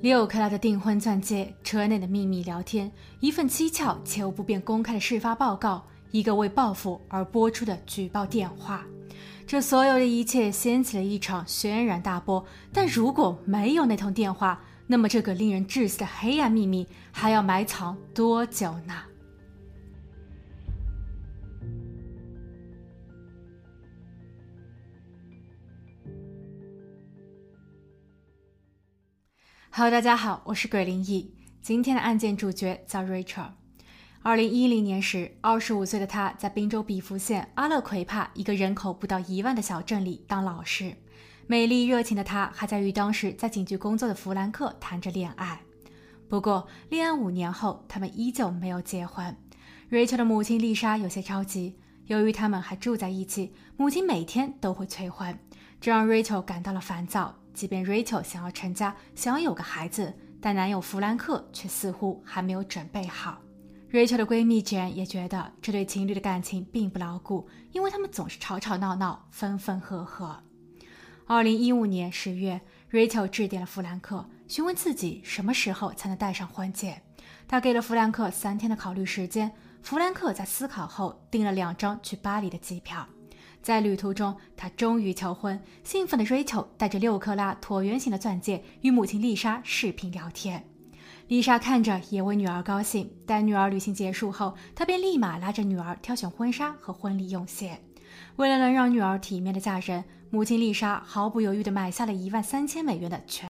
六克拉的订婚钻戒，车内的秘密聊天，一份蹊跷且又不便公开的事发报告，一个为报复而播出的举报电话，这所有的一切掀起了一场轩然大波。但如果没有那通电话，那么这个令人窒息的黑暗秘密还要埋藏多久呢？Hello，大家好，我是鬼灵异。今天的案件主角叫 Rachel。二零一零年时，二十五岁的她在宾州比弗县阿勒奎帕一个人口不到一万的小镇里当老师。美丽热情的她还在与当时在警局工作的弗兰克谈着恋爱。不过，恋爱五年后，他们依旧没有结婚。Rachel 的母亲丽莎有些着急，由于他们还住在一起，母亲每天都会催婚，这让 Rachel 感到了烦躁。即便 Rachel 想要成家，想要有个孩子，但男友弗兰克却似乎还没有准备好。Rachel 的闺蜜 Jane 也觉得这对情侣的感情并不牢固，因为他们总是吵吵闹闹，分分合合。二零一五年十月，Rachel 致电了弗兰克，询问自己什么时候才能戴上婚戒。他给了弗兰克三天的考虑时间，弗兰克在思考后订了两张去巴黎的机票。在旅途中，他终于求婚。兴奋的追求带着六克拉椭圆形的钻戒与母亲丽莎视频聊天。丽莎看着也为女儿高兴。待女儿旅行结束后，她便立马拉着女儿挑选婚纱和婚礼用鞋。为了能让女儿体面的嫁人，母亲丽莎毫不犹豫地买下了一万三千美元的全。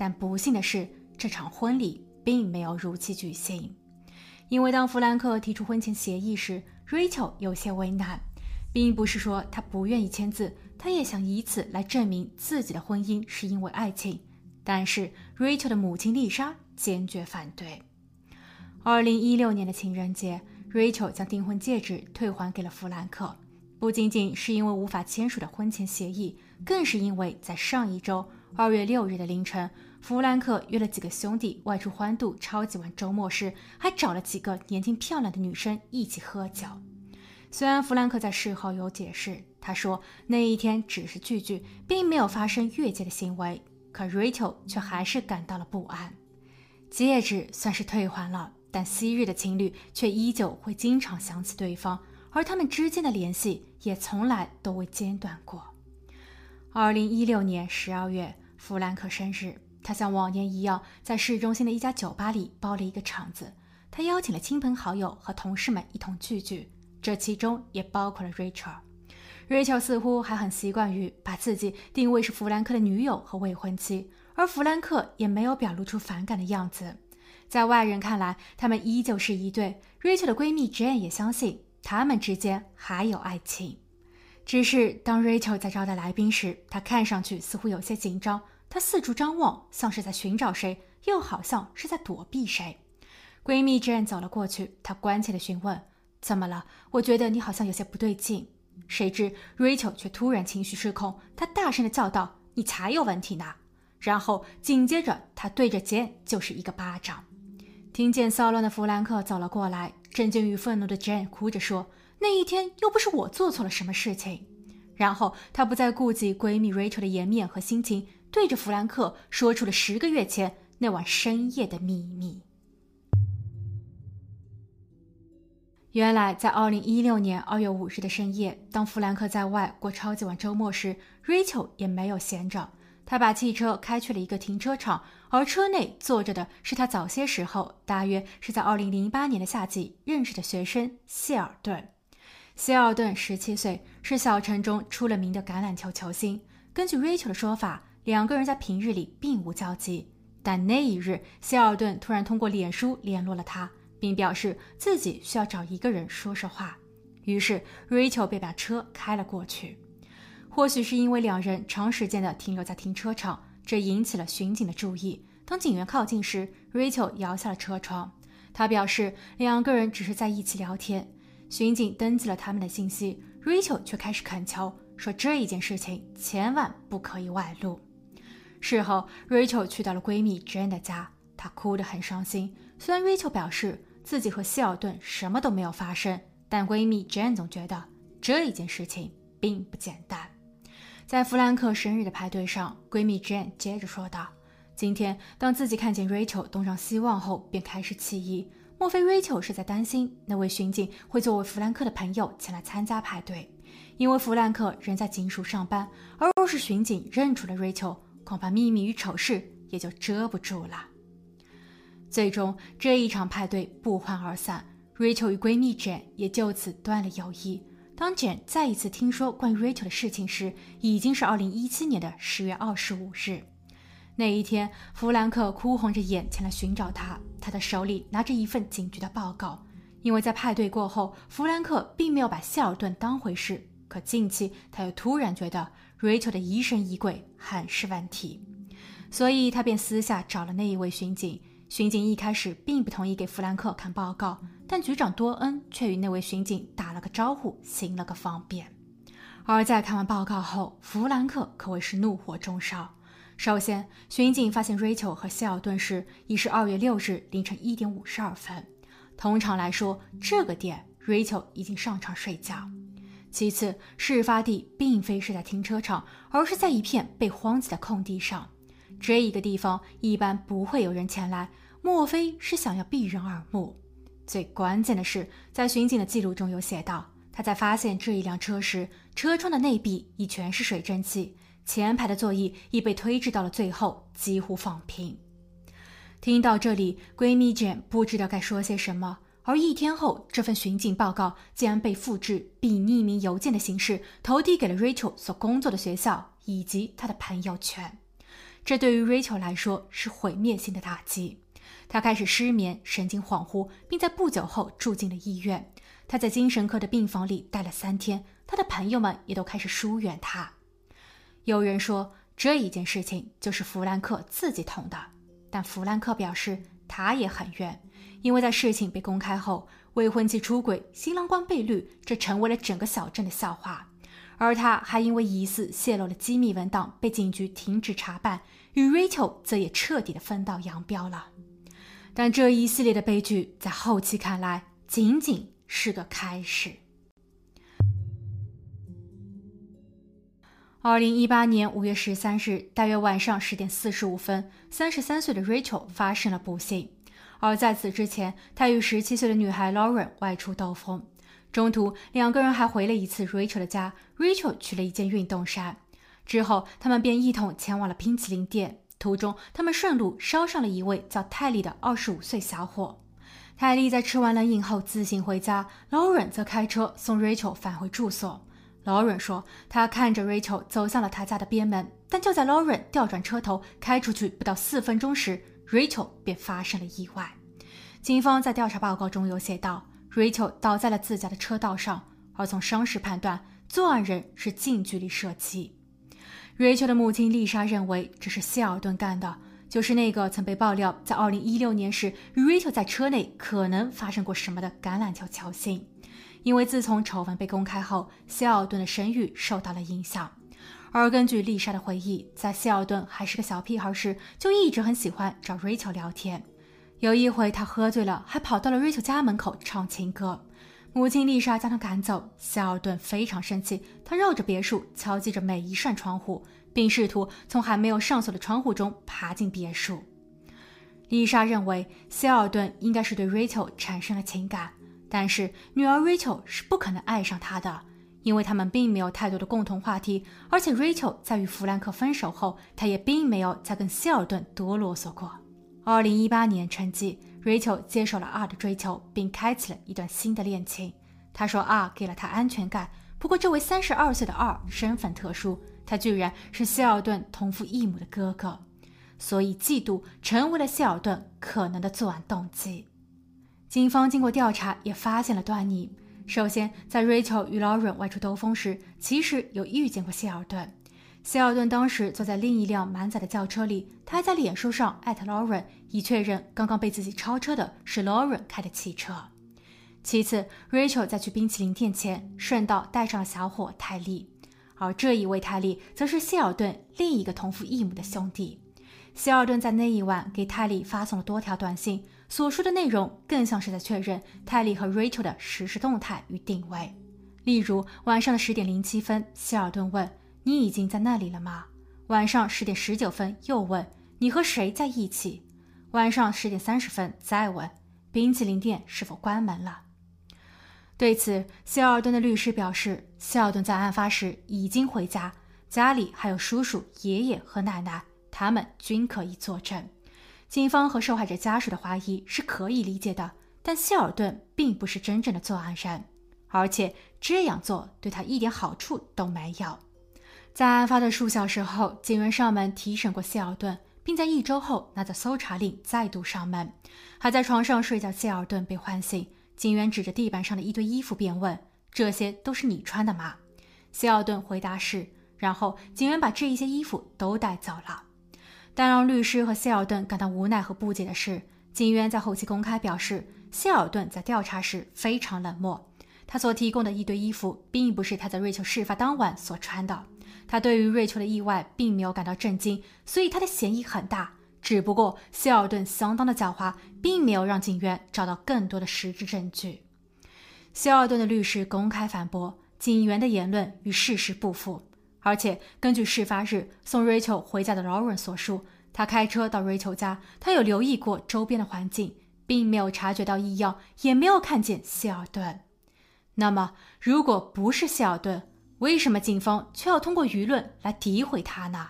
但不幸的是，这场婚礼并没有如期举行，因为当弗兰克提出婚前协议时，Rachel 有些为难，并不是说他不愿意签字，他也想以此来证明自己的婚姻是因为爱情。但是 Rachel 的母亲丽莎坚决反对。二零一六年的情人节，Rachel 将订婚戒指退还给了弗兰克，不仅仅是因为无法签署的婚前协议，更是因为在上一周二月六日的凌晨。弗兰克约了几个兄弟外出欢度超级晚周末时，还找了几个年轻漂亮的女生一起喝酒。虽然弗兰克在事后有解释，他说那一天只是聚聚，并没有发生越界的行为，可 Rachel 却还是感到了不安。戒指算是退还了，但昔日的情侣却依旧会经常想起对方，而他们之间的联系也从来都未间断过。二零一六年十二月，弗兰克生日。他像往年一样，在市中心的一家酒吧里包了一个场子。他邀请了亲朋好友和同事们一同聚聚，这其中也包括了 Rachel。Rachel 似乎还很习惯于把自己定位是弗兰克的女友和未婚妻，而弗兰克也没有表露出反感的样子。在外人看来，他们依旧是一对。Rachel 的闺蜜 Jane 也相信他们之间还有爱情。只是当 Rachel 在招待来宾时，她看上去似乎有些紧张。她四处张望，像是在寻找谁，又好像是在躲避谁。闺蜜 Jane 走了过去，她关切地询问：“怎么了？我觉得你好像有些不对劲。”谁知 Rachel 却突然情绪失控，她大声地叫道：“你才有问题呢！”然后紧接着，她对着 Jane 就是一个巴掌。听见骚乱的弗兰克走了过来，震惊与愤怒的 Jane 哭着说：“那一天又不是我做错了什么事情。”然后她不再顾及闺蜜 Rachel 的颜面和心情。对着弗兰克说出了十个月前那晚深夜的秘密。原来，在二零一六年二月五日的深夜，当弗兰克在外过超级晚周末时，Rachel 也没有闲着。他把汽车开去了一个停车场，而车内坐着的是他早些时候，大约是在二零零八年的夏季认识的学生谢尔顿。谢尔顿十七岁，是小城中出了名的橄榄球球星。根据 Rachel 的说法。两个人在平日里并无交集，但那一日，希尔顿突然通过脸书联络了他，并表示自己需要找一个人说说话。于是，Rachel 便把车开了过去。或许是因为两人长时间的停留在停车场，这引起了巡警的注意。当警员靠近时，Rachel 摇下了车窗。他表示两个人只是在一起聊天。巡警登记了他们的信息，Rachel 却开始恳求说这一件事情千万不可以外露。事后，Rachel 去到了闺蜜 Jane 的家，她哭得很伤心。虽然 Rachel 表示自己和希尔顿什么都没有发生，但闺蜜 Jane 总觉得这一件事情并不简单。在弗兰克生日的派对上，闺蜜 Jane 接着说道：“今天当自己看见 Rachel 东张西望后，便开始起疑。莫非 Rachel 是在担心那位巡警会作为弗兰克的朋友前来参加派对？因为弗兰克仍在警署上班，而若是巡警认出了 Rachel，恐怕秘密与丑事也就遮不住了。最终，这一场派对不欢而散，Rachel 与闺蜜简也就此断了友谊。当简再一次听说关于 Rachel 的事情时，已经是2017年的10月25日。那一天，弗兰克哭红着眼前来寻找他，他的手里拿着一份警局的报告。因为在派对过后，弗兰克并没有把希尔顿当回事，可近期他又突然觉得。Rachel 的疑神疑鬼很是问题，所以他便私下找了那一位巡警。巡警一开始并不同意给弗兰克看报告，但局长多恩却与那位巡警打了个招呼，行了个方便。而在看完报告后，弗兰克可谓是怒火中烧。首先，巡警发现 Rachel 和希尔顿时已是二月六日凌晨一点五十二分。通常来说，这个点 Rachel 已经上床睡觉。其次，事发地并非是在停车场，而是在一片被荒弃的空地上。这一个地方一般不会有人前来，莫非是想要避人耳目？最关键的是，在巡警的记录中有写道，他在发现这一辆车时，车窗的内壁已全是水蒸气，前排的座椅已被推至到了最后，几乎放平。听到这里，闺蜜卷不知道该说些什么。而一天后，这份巡警报告竟然被复制，并以匿名邮件的形式投递给了 Rachel 所工作的学校以及他的朋友圈。这对于 Rachel 来说是毁灭性的打击。她开始失眠、神经恍惚，并在不久后住进了医院。她在精神科的病房里待了三天，她的朋友们也都开始疏远她。有人说这一件事情就是弗兰克自己捅的，但弗兰克表示他也很冤。因为在事情被公开后，未婚妻出轨、新郎官被绿，这成为了整个小镇的笑话。而他还因为疑似泄露了机密文档，被警局停止查办，与 Rachel 则也彻底的分道扬镳了。但这一系列的悲剧，在后期看来，仅仅是个开始。二零一八年五月十三日，大约晚上十点四十五分，三十三岁的 Rachel 发生了不幸。而在此之前，他与十七岁的女孩 Lauren 外出兜风，中途两个人还回了一次 Rachel 的家。Rachel 取了一件运动衫，之后他们便一同前往了冰淇淋店。途中，他们顺路捎上了一位叫泰利的二十五岁小伙。泰利在吃完冷饮后自行回家，Lauren 则开车送 Rachel 返回住所。Lauren 说，他看着 Rachel 走向了他家的边门，但就在 Lauren 调转车头开出去不到四分钟时，Rachel 便发生了意外。警方在调查报告中有写道，Rachel 倒在了自家的车道上，而从伤势判断，作案人是近距离射击。Rachel 的母亲丽莎认为这是希尔顿干的，就是那个曾被爆料在2016年时与 Rachel 在车内可能发生过什么的橄榄球球星。因为自从丑闻被公开后，希尔顿的声誉受到了影响。而根据丽莎的回忆，在希尔顿还是个小屁孩时，就一直很喜欢找 Rachel 聊天。有一回，他喝醉了，还跑到了 Rachel 家门口唱情歌。母亲丽莎将他赶走。希尔顿非常生气，他绕着别墅敲击着每一扇窗户，并试图从还没有上锁的窗户中爬进别墅。丽莎认为希尔顿应该是对 Rachel 产生了情感，但是女儿 Rachel 是不可能爱上他的。因为他们并没有太多的共同话题，而且 Rachel 在与弗兰克分手后，他也并没有再跟希尔顿多啰嗦过。二零一八年春季，Rachel 接受了 R 的追求，并开启了一段新的恋情。他说 R 给了他安全感，不过这位三十二岁的 R 身份特殊，他居然是希尔顿同父异母的哥哥，所以嫉妒成为了希尔顿可能的作案动机。警方经过调查，也发现了端倪。首先，在 Rachel 与 Lauren 外出兜风时，其实有遇见过希尔顿。希尔顿当时坐在另一辆满载的轿车里，他还在脸书上艾特 Lauren，以确认刚刚被自己超车的是 Lauren 开的汽车。其次，Rachel 在去冰淇淋店前，顺道带上了小伙泰利，而这一位泰利则是希尔顿另一个同父异母的兄弟。希尔顿在那一晚给泰利发送了多条短信，所说的内容更像是在确认泰利和 Rachel 的实时动态与定位。例如，晚上的十点零七分，希尔顿问。你已经在那里了吗？晚上十点十九分又问你和谁在一起。晚上十点三十分再问冰淇淋店是否关门了。对此，希尔顿的律师表示，希尔顿在案发时已经回家，家里还有叔叔、爷爷和奶奶，他们均可以作证。警方和受害者家属的怀疑是可以理解的，但希尔顿并不是真正的作案人，而且这样做对他一点好处都没有。在案发的数小时后，警员上门提审过希尔顿，并在一周后拿着搜查令再度上门。还在床上睡觉，希尔顿被唤醒，警员指着地板上的一堆衣服便问：“这些都是你穿的吗？”希尔顿回答是。然后警员把这一些衣服都带走了。但让律师和希尔顿感到无奈和不解的是，警员在后期公开表示，希尔顿在调查时非常冷漠，他所提供的一堆衣服并不是他在瑞秋事发当晚所穿的。他对于瑞秋的意外并没有感到震惊，所以他的嫌疑很大。只不过希尔顿相当的狡猾，并没有让警员找到更多的实质证据。希尔顿的律师公开反驳，警员的言论与事实不符。而且根据事发日送瑞秋回家的劳伦所述，他开车到瑞秋家，他有留意过周边的环境，并没有察觉到异样，也没有看见希尔顿。那么，如果不是希尔顿，为什么警方却要通过舆论来诋毁他呢？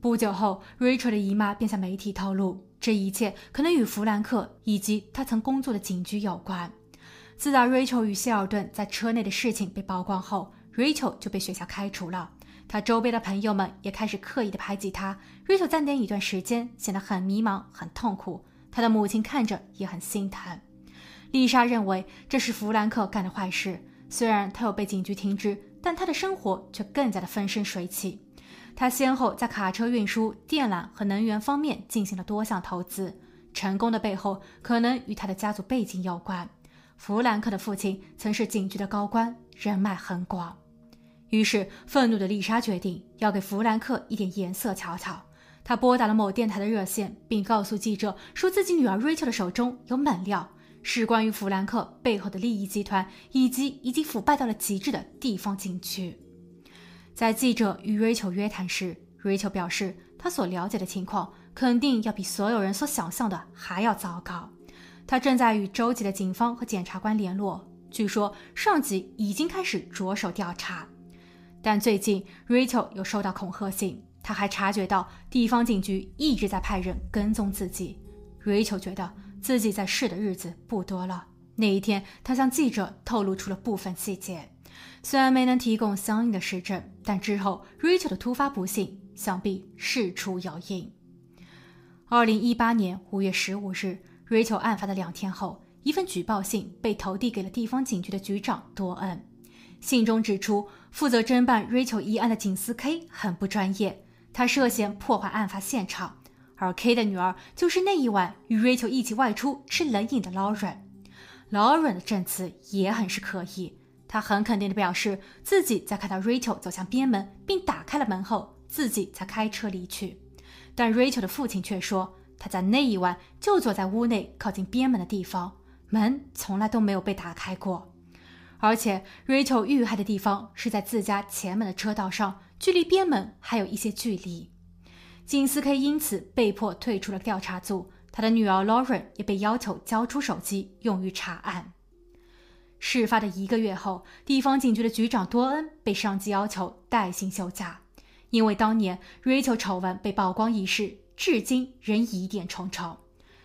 不久后，Rachel 的姨妈便向媒体透露，这一切可能与弗兰克以及他曾工作的警局有关。自打 Rachel 与希尔顿在车内的事情被曝光后，Rachel 就被学校开除了。他周边的朋友们也开始刻意的排挤他。Rachel 暂停一段时间，显得很迷茫、很痛苦。他的母亲看着也很心疼。丽莎认为这是弗兰克干的坏事。虽然他有被警局停职，但他的生活却更加的风生水起。他先后在卡车运输、电缆和能源方面进行了多项投资，成功的背后可能与他的家族背景有关。弗兰克的父亲曾是警局的高官，人脉很广。于是，愤怒的丽莎决定要给弗兰克一点颜色瞧瞧。她拨打了某电台的热线，并告诉记者说自己女儿瑞秋的手中有猛料。是关于弗兰克背后的利益集团，以及已经腐败到了极致的地方警局。在记者与瑞秋约谈时，瑞秋表示，他所了解的情况肯定要比所有人所想象的还要糟糕。他正在与州级的警方和检察官联络，据说上级已经开始着手调查。但最近，瑞秋又收到恐吓信，他还察觉到地方警局一直在派人跟踪自己。瑞秋觉得。自己在世的日子不多了。那一天，他向记者透露出了部分细节，虽然没能提供相应的实证，但之后 Rachel 的突发不幸想必事出有因。二零一八年五月十五日，Rachel 案发的两天后，一份举报信被投递给了地方警局的局长多恩。信中指出，负责侦办 Rachel 一案的警司 K 很不专业，他涉嫌破坏案发现场。而 K 的女儿就是那一晚与 Rachel 一起外出吃冷饮的 Lauren。Lauren 的证词也很是可疑，他很肯定地表示自己在看到 Rachel 走向边门并打开了门后，自己才开车离去。但 Rachel 的父亲却说，他在那一晚就坐在屋内靠近边门的地方，门从来都没有被打开过。而且 Rachel 遇害的地方是在自家前门的车道上，距离边门还有一些距离。金斯 K 因此被迫退出了调查组，他的女儿 Lauren 也被要求交出手机用于查案。事发的一个月后，地方警局的局长多恩被上级要求带薪休假，因为当年 Rachel 丑闻被曝光一事，至今仍疑点重重。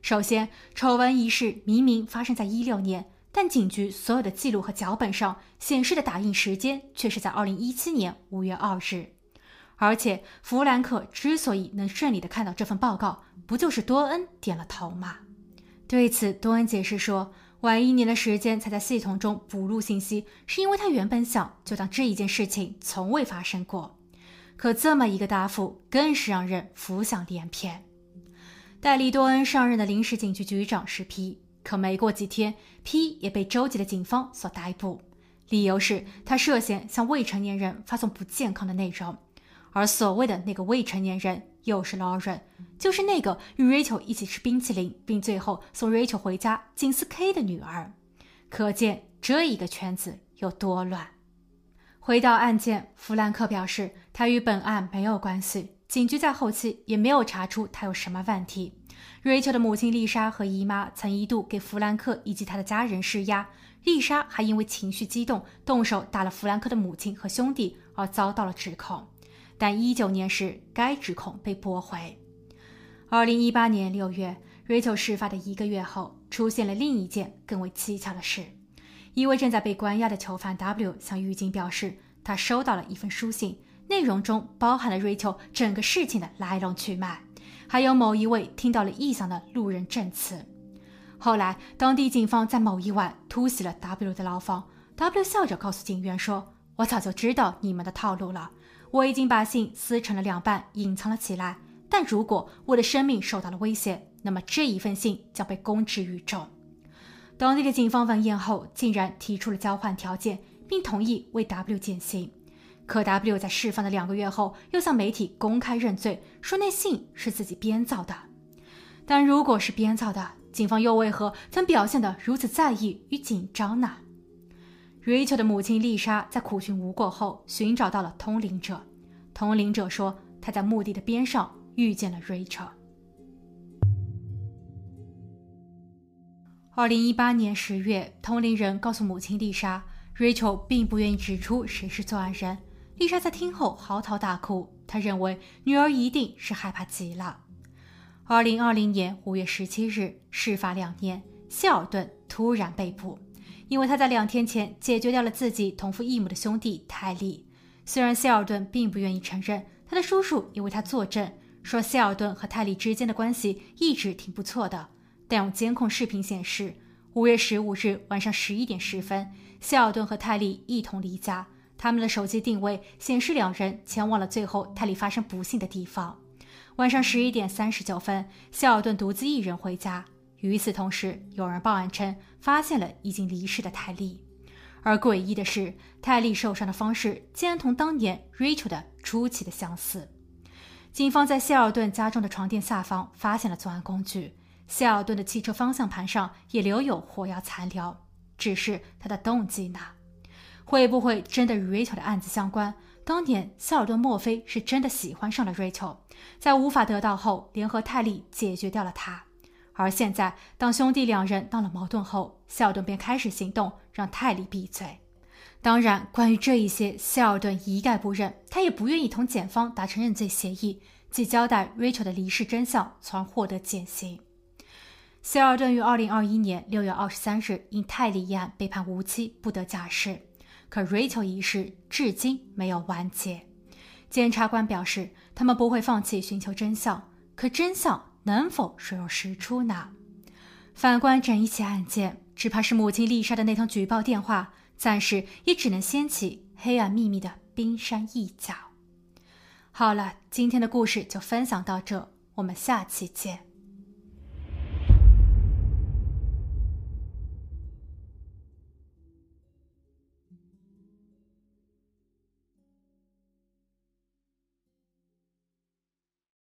首先，丑闻一事明明发生在一六年，但警局所有的记录和脚本上显示的打印时间却是在二零一七年五月二日。而且，弗兰克之所以能顺利的看到这份报告，不就是多恩点了头吗？对此，多恩解释说：“晚一年的时间才在系统中补录信息，是因为他原本想就当这一件事情从未发生过。可这么一个答复，更是让人浮想联翩。戴利多恩上任的临时警局局长是 P，可没过几天，P 也被州级的警方所逮捕，理由是他涉嫌向未成年人发送不健康的内容。而所谓的那个未成年人，又是 Lauren，就是那个与 Rachel 一起吃冰淇淋，并最后送 Rachel 回家仅次 K 的女儿。可见这一个圈子有多乱。回到案件，弗兰克表示他与本案没有关系，警局在后期也没有查出他有什么问题。瑞秋的母亲丽莎和姨妈曾一度给弗兰克以及他的家人施压，丽莎还因为情绪激动动手打了弗兰克的母亲和兄弟，而遭到了指控。但一九年时，该指控被驳回。二零一八年六月，Rachel 事发的一个月后，出现了另一件更为蹊跷的事：一位正在被关押的囚犯 W 向狱警表示，他收到了一份书信，内容中包含了瑞秋整个事情的来龙去脉，还有某一位听到了异响的路人证词。后来，当地警方在某一晚突袭了 W 的牢房，W 笑着告诉警员说：“我早就知道你们的套路了。”我已经把信撕成了两半，隐藏了起来。但如果我的生命受到了威胁，那么这一份信将被公之于众。当地的警方闻言后，竟然提出了交换条件，并同意为 W 减刑。可 W 在释放的两个月后，又向媒体公开认罪，说那信是自己编造的。但如果是编造的，警方又为何曾表现得如此在意与紧张呢？Rachel 的母亲丽莎在苦寻无果后，寻找到了通灵者。通灵者说，他在墓地的边上遇见了 Rachel。二零一八年十月，同龄人告诉母亲丽莎，Rachel 并不愿意指出谁是作案人。丽莎在听后嚎啕大哭，她认为女儿一定是害怕极了。二零二零年五月十七日，事发两年，谢尔顿突然被捕。因为他在两天前解决掉了自己同父异母的兄弟泰利，虽然希尔顿并不愿意承认，他的叔叔也为他作证，说希尔顿和泰利之间的关系一直挺不错的。但有监控视频显示，五月十五日晚上十一点十分，希尔顿和泰利一同离家，他们的手机定位显示两人前往了最后泰利发生不幸的地方。晚上十一点三十九分，希尔顿独自一人回家。与此同时，有人报案称发现了已经离世的泰利，而诡异的是，泰利受伤的方式竟然同当年 Rachel 的出奇的相似。警方在谢尔顿家中的床垫下方发现了作案工具，谢尔顿的汽车方向盘上也留有火药残留。只是他的动机呢？会不会真的与 Rachel 的案子相关？当年谢尔顿莫非是真的喜欢上了 Rachel，在无法得到后，联合泰利解决掉了他？而现在，当兄弟两人闹了矛盾后，谢尔顿便开始行动，让泰利闭嘴。当然，关于这一些，谢尔顿一概不认，他也不愿意同检方达成认罪协议，即交代 Rachel 的离世真相，从而获得减刑。谢尔顿于二零二一年六月二十三日因泰利一案被判无期，不得假释。可 Rachel 一事至今没有完结。检察官表示，他们不会放弃寻求真相，可真相。能否水落石出呢？反观整一起案件，只怕是母亲丽莎的那通举报电话，暂时也只能掀起黑暗秘密的冰山一角。好了，今天的故事就分享到这，我们下期见。